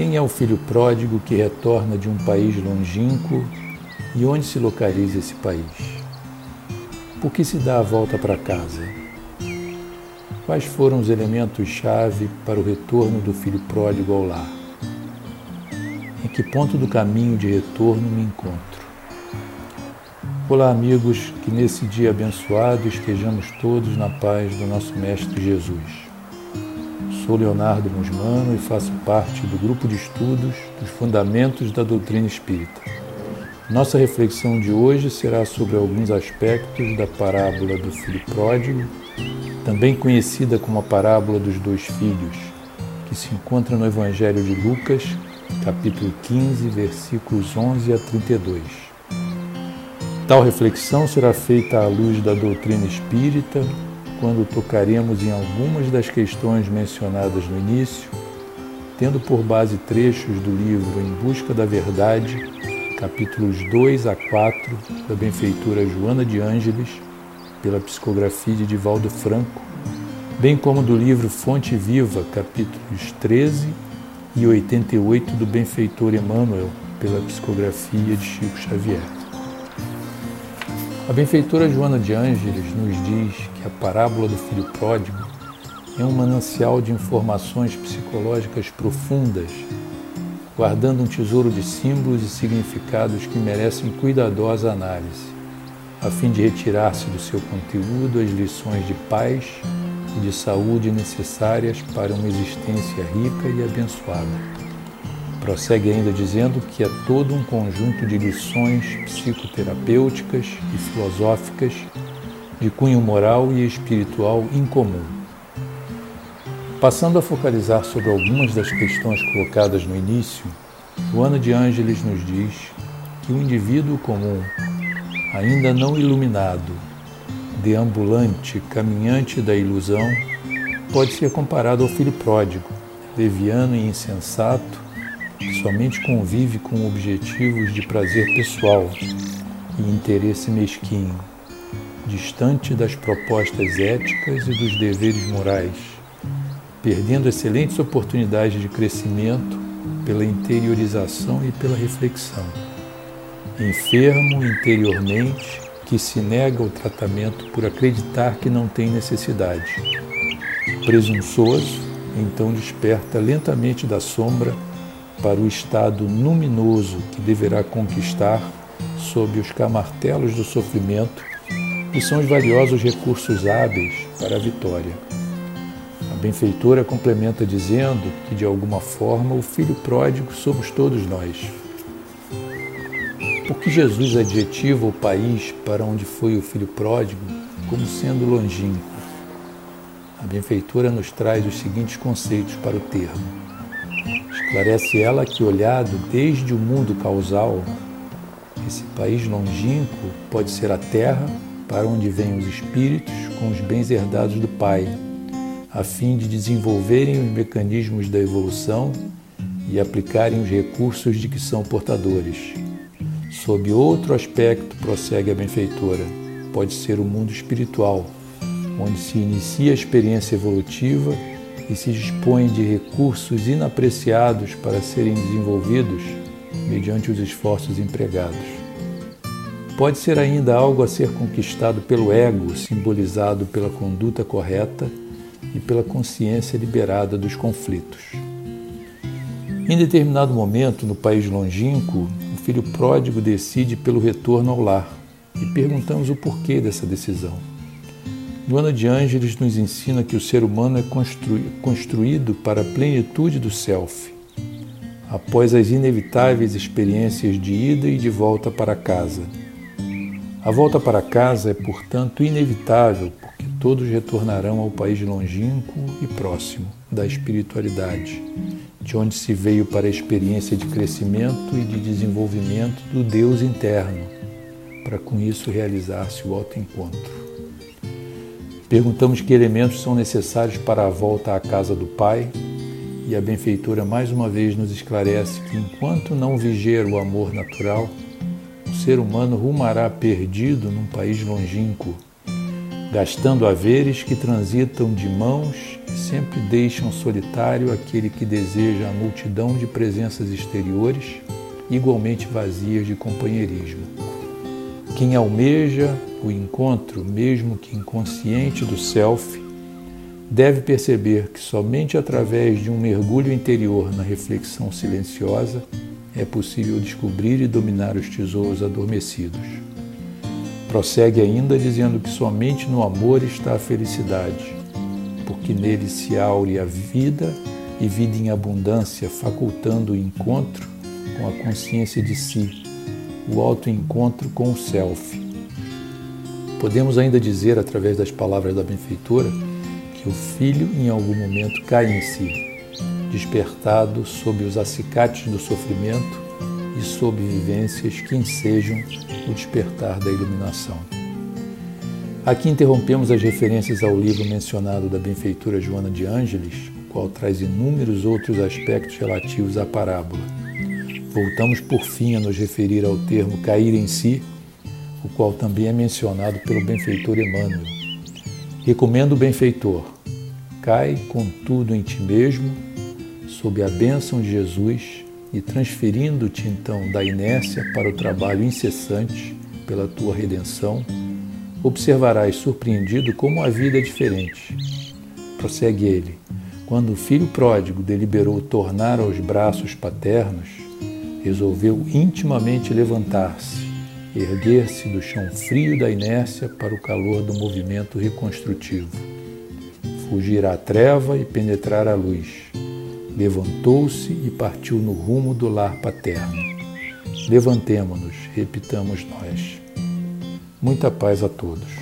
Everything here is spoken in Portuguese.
Quem é o filho pródigo que retorna de um país longínquo e onde se localiza esse país? Por que se dá a volta para casa? Quais foram os elementos-chave para o retorno do filho pródigo ao lar? Em que ponto do caminho de retorno me encontro? Olá, amigos, que nesse dia abençoado estejamos todos na paz do nosso Mestre Jesus. Sou Leonardo Musmano e faço parte do grupo de estudos dos Fundamentos da Doutrina Espírita. Nossa reflexão de hoje será sobre alguns aspectos da parábola do filho pródigo, também conhecida como a parábola dos dois filhos, que se encontra no Evangelho de Lucas, capítulo 15, versículos 11 a 32. Tal reflexão será feita à luz da doutrina espírita quando tocaremos em algumas das questões mencionadas no início, tendo por base trechos do livro Em Busca da Verdade, capítulos 2 a 4, da benfeitora Joana de Ângeles, pela psicografia de Divaldo Franco, bem como do livro Fonte Viva, capítulos 13 e 88 do benfeitor Emmanuel, pela psicografia de Chico Xavier. A benfeitora Joana de Ângeles nos diz que a parábola do filho pródigo é um manancial de informações psicológicas profundas, guardando um tesouro de símbolos e significados que merecem cuidadosa análise, a fim de retirar-se do seu conteúdo as lições de paz e de saúde necessárias para uma existência rica e abençoada. Prossegue ainda dizendo que é todo um conjunto de lições psicoterapêuticas e filosóficas de cunho moral e espiritual incomum. Passando a focalizar sobre algumas das questões colocadas no início, Joana de Ângeles nos diz que o indivíduo comum, ainda não iluminado, deambulante, caminhante da ilusão, pode ser comparado ao filho pródigo, leviano e insensato, somente convive com objetivos de prazer pessoal e interesse mesquinho, distante das propostas éticas e dos deveres morais, perdendo excelentes oportunidades de crescimento pela interiorização e pela reflexão. Enfermo interiormente, que se nega ao tratamento por acreditar que não tem necessidade. Presunçoso, então desperta lentamente da sombra para o estado luminoso que deverá conquistar sob os camartelos do sofrimento, e são os valiosos recursos hábeis para a vitória. A benfeitora complementa dizendo que, de alguma forma, o filho pródigo somos todos nós. Porque Jesus adjetiva o país para onde foi o filho pródigo como sendo longínquo. A benfeitora nos traz os seguintes conceitos para o termo Esclarece ela que, olhado desde o mundo causal, esse país longínquo pode ser a terra para onde vêm os espíritos com os bens herdados do Pai, a fim de desenvolverem os mecanismos da evolução e aplicarem os recursos de que são portadores. Sob outro aspecto, prossegue a benfeitora, pode ser o mundo espiritual, onde se inicia a experiência evolutiva e se dispõe de recursos inapreciados para serem desenvolvidos mediante os esforços empregados. Pode ser ainda algo a ser conquistado pelo ego, simbolizado pela conduta correta e pela consciência liberada dos conflitos. Em determinado momento, no país longínquo, o filho pródigo decide pelo retorno ao lar e perguntamos o porquê dessa decisão. Joana de Ângeles nos ensina que o ser humano é construído para a plenitude do self, após as inevitáveis experiências de ida e de volta para casa. A volta para casa é, portanto, inevitável, porque todos retornarão ao país longínquo e próximo da espiritualidade, de onde se veio para a experiência de crescimento e de desenvolvimento do Deus interno, para com isso realizar-se o autoencontro. Perguntamos que elementos são necessários para a volta à casa do Pai, e a benfeitora mais uma vez nos esclarece que enquanto não vigiar o amor natural, o ser humano rumará perdido num país longínquo, gastando haveres que transitam de mãos e sempre deixam solitário aquele que deseja a multidão de presenças exteriores, igualmente vazias de companheirismo. Quem almeja o encontro, mesmo que inconsciente do self, deve perceber que somente através de um mergulho interior na reflexão silenciosa é possível descobrir e dominar os tesouros adormecidos. Prossegue ainda dizendo que somente no amor está a felicidade, porque nele se aure a vida e vida em abundância, facultando o encontro com a consciência de si, o autoencontro com o self. Podemos ainda dizer, através das palavras da benfeitora, que o filho em algum momento cai em si, despertado sob os acicates do sofrimento e sob vivências que ensejam o despertar da iluminação. Aqui interrompemos as referências ao livro mencionado da benfeitora Joana de Ângeles, o qual traz inúmeros outros aspectos relativos à parábola. Voltamos por fim a nos referir ao termo cair em si, o qual também é mencionado pelo benfeitor Emmanuel. Recomendo o benfeitor, cai contudo em ti mesmo, sob a bênção de Jesus e transferindo-te então da inércia para o trabalho incessante pela tua redenção, observarás surpreendido como a vida é diferente. Prossegue ele. Quando o filho pródigo deliberou tornar aos braços paternos, resolveu intimamente levantar-se, erguer-se do chão frio da inércia para o calor do movimento reconstrutivo, fugir à treva e penetrar a luz Levantou-se e partiu no rumo do lar paterno. Levantemo-nos, repitamos nós. Muita paz a todos.